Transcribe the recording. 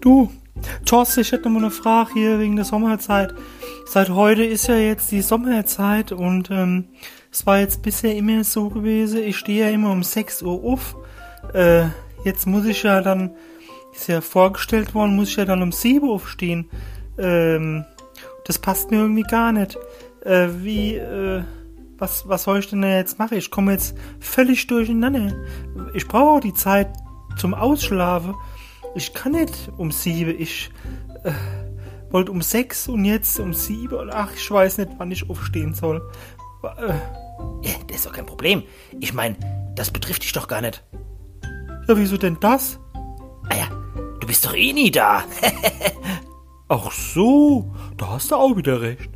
Du, Thorsten, ich hätte mal eine Frage hier wegen der Sommerzeit. Seit heute ist ja jetzt die Sommerzeit und ähm, es war jetzt bisher immer so gewesen, ich stehe ja immer um 6 Uhr auf. Äh, jetzt muss ich ja dann, ist ja vorgestellt worden, muss ich ja dann um 7 Uhr aufstehen. Ähm, das passt mir irgendwie gar nicht. Äh, wie, äh, was, was soll ich denn jetzt machen? Ich komme jetzt völlig durcheinander. Ich brauche auch die Zeit zum Ausschlafen. Ich kann nicht um sieben. Ich äh, wollte um sechs und jetzt um sieben. Ach, ich weiß nicht, wann ich aufstehen soll. Äh, ja, das ist doch kein Problem. Ich meine, das betrifft dich doch gar nicht. Ja, wieso denn das? Ah ja, du bist doch eh nie da. Ach so, da hast du auch wieder recht.